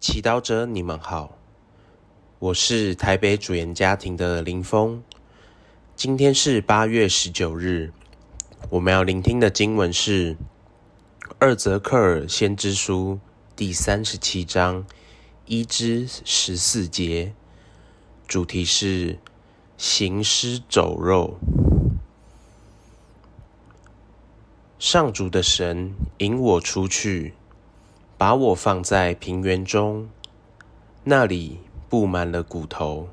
祈祷者，你们好，我是台北主言家庭的林峰。今天是八月十九日，我们要聆听的经文是《二泽克尔先知书》第三十七章一至十四节，主题是行尸走肉。上主的神引我出去。把我放在平原中，那里布满了骨头。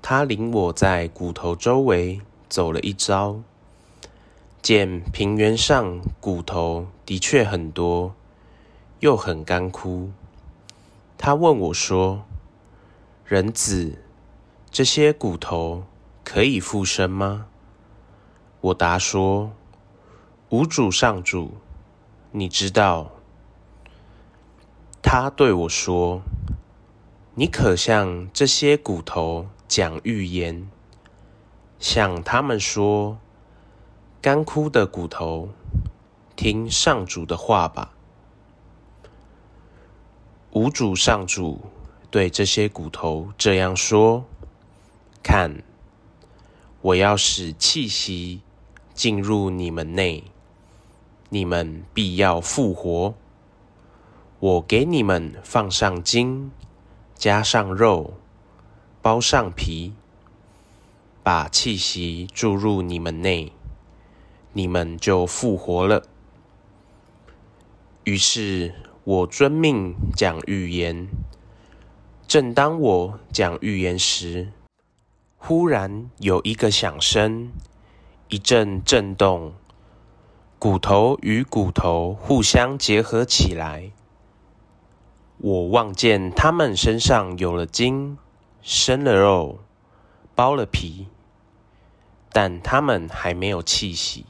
他领我在骨头周围走了一遭，见平原上骨头的确很多，又很干枯。他问我说：“人子，这些骨头可以复生吗？”我答说：“无主上主，你知道。”他对我说：“你可向这些骨头讲预言，向他们说：干枯的骨头，听上主的话吧。无主上主对这些骨头这样说：看，我要使气息进入你们内，你们必要复活。”我给你们放上筋，加上肉，包上皮，把气息注入你们内，你们就复活了。于是我遵命讲预言。正当我讲预言时，忽然有一个响声，一阵震动，骨头与骨头互相结合起来。我望见他们身上有了筋，生了肉，包了皮，但他们还没有气息。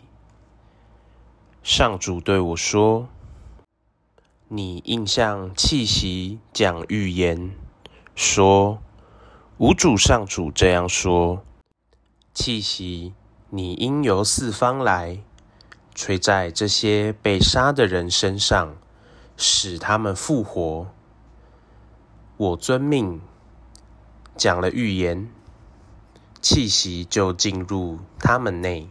上主对我说：“你应向气息讲预言，说：无主上主这样说：气息，你应由四方来，吹在这些被杀的人身上，使他们复活。”我遵命讲了预言，气息就进入他们内，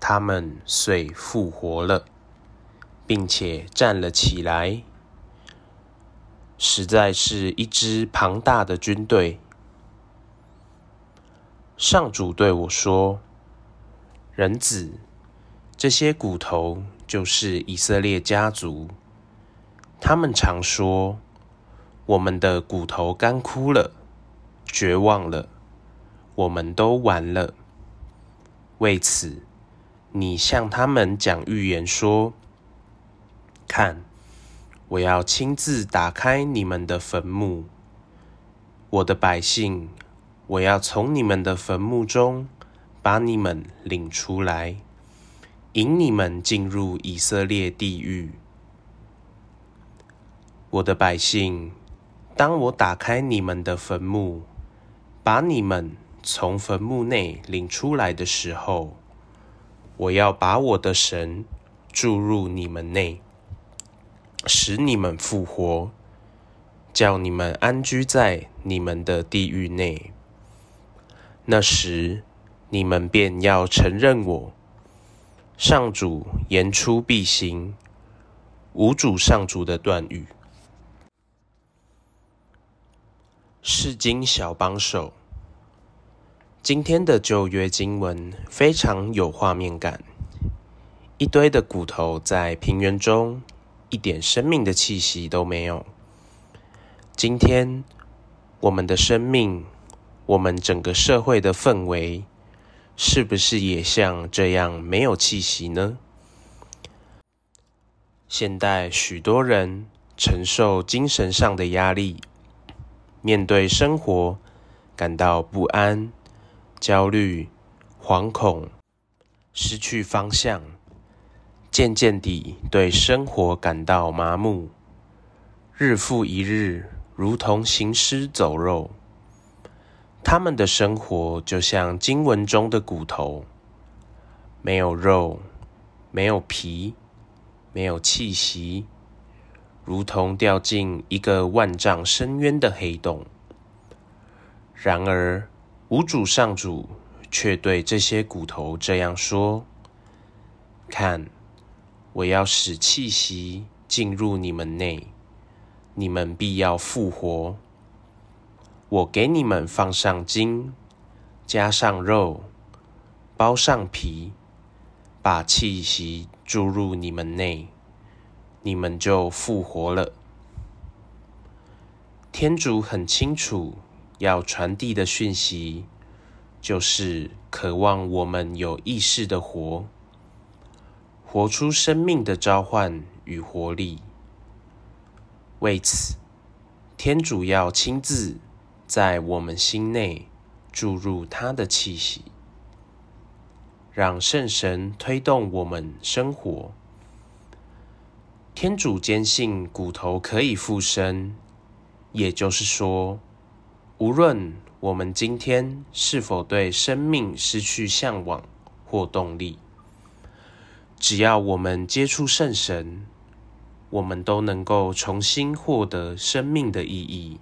他们遂复活了，并且站了起来，实在是一支庞大的军队。上主对我说：“人子，这些骨头就是以色列家族，他们常说。”我们的骨头干枯了，绝望了，我们都完了。为此，你向他们讲预言说：“看，我要亲自打开你们的坟墓，我的百姓，我要从你们的坟墓中把你们领出来，引你们进入以色列地狱。我的百姓。”当我打开你们的坟墓，把你们从坟墓内领出来的时候，我要把我的神注入你们内，使你们复活，叫你们安居在你们的地狱内。那时，你们便要承认我，上主言出必行，无主上主的断语。世经小帮手，今天的旧约经文非常有画面感。一堆的骨头在平原中，一点生命的气息都没有。今天我们的生命，我们整个社会的氛围，是不是也像这样没有气息呢？现代许多人承受精神上的压力。面对生活，感到不安、焦虑、惶恐，失去方向，渐渐地对生活感到麻木，日复一日，如同行尸走肉。他们的生活就像经文中的骨头，没有肉，没有皮，没有气息，如同掉进一个万丈深渊的黑洞。然而，无主上主却对这些骨头这样说：“看，我要使气息进入你们内，你们必要复活。我给你们放上筋，加上肉，包上皮，把气息注入你们内。”你们就复活了。天主很清楚要传递的讯息，就是渴望我们有意识的活，活出生命的召唤与活力。为此，天主要亲自在我们心内注入他的气息，让圣神推动我们生活。天主坚信骨头可以复生，也就是说，无论我们今天是否对生命失去向往或动力，只要我们接触圣神，我们都能够重新获得生命的意义。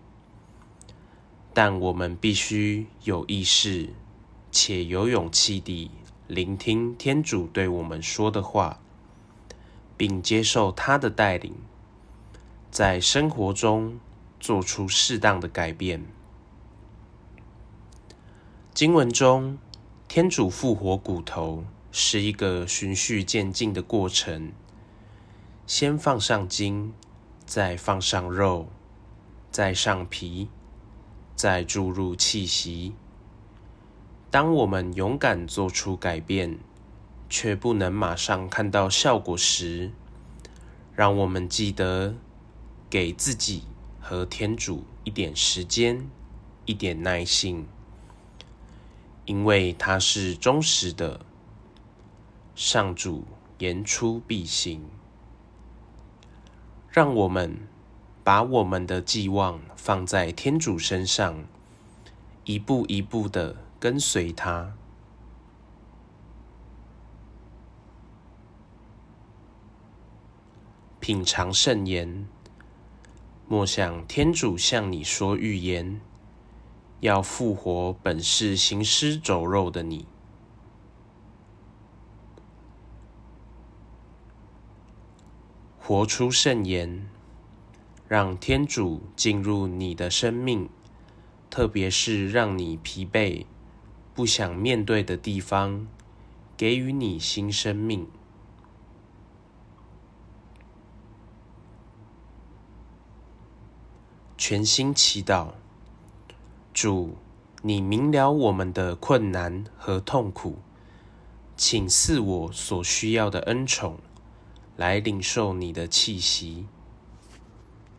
但我们必须有意识且有勇气地聆听天主对我们说的话。并接受他的带领，在生活中做出适当的改变。经文中，天主复活骨头是一个循序渐进的过程，先放上筋，再放上肉，再上皮，再注入气息。当我们勇敢做出改变。却不能马上看到效果时，让我们记得给自己和天主一点时间、一点耐心，因为他是忠实的。上主言出必行，让我们把我们的寄望放在天主身上，一步一步的跟随他。品尝圣言，莫想天主向你说预言，要复活本是行尸走肉的你。活出圣言，让天主进入你的生命，特别是让你疲惫、不想面对的地方，给予你新生命。全心祈祷，主，你明了我们的困难和痛苦，请赐我所需要的恩宠，来领受你的气息。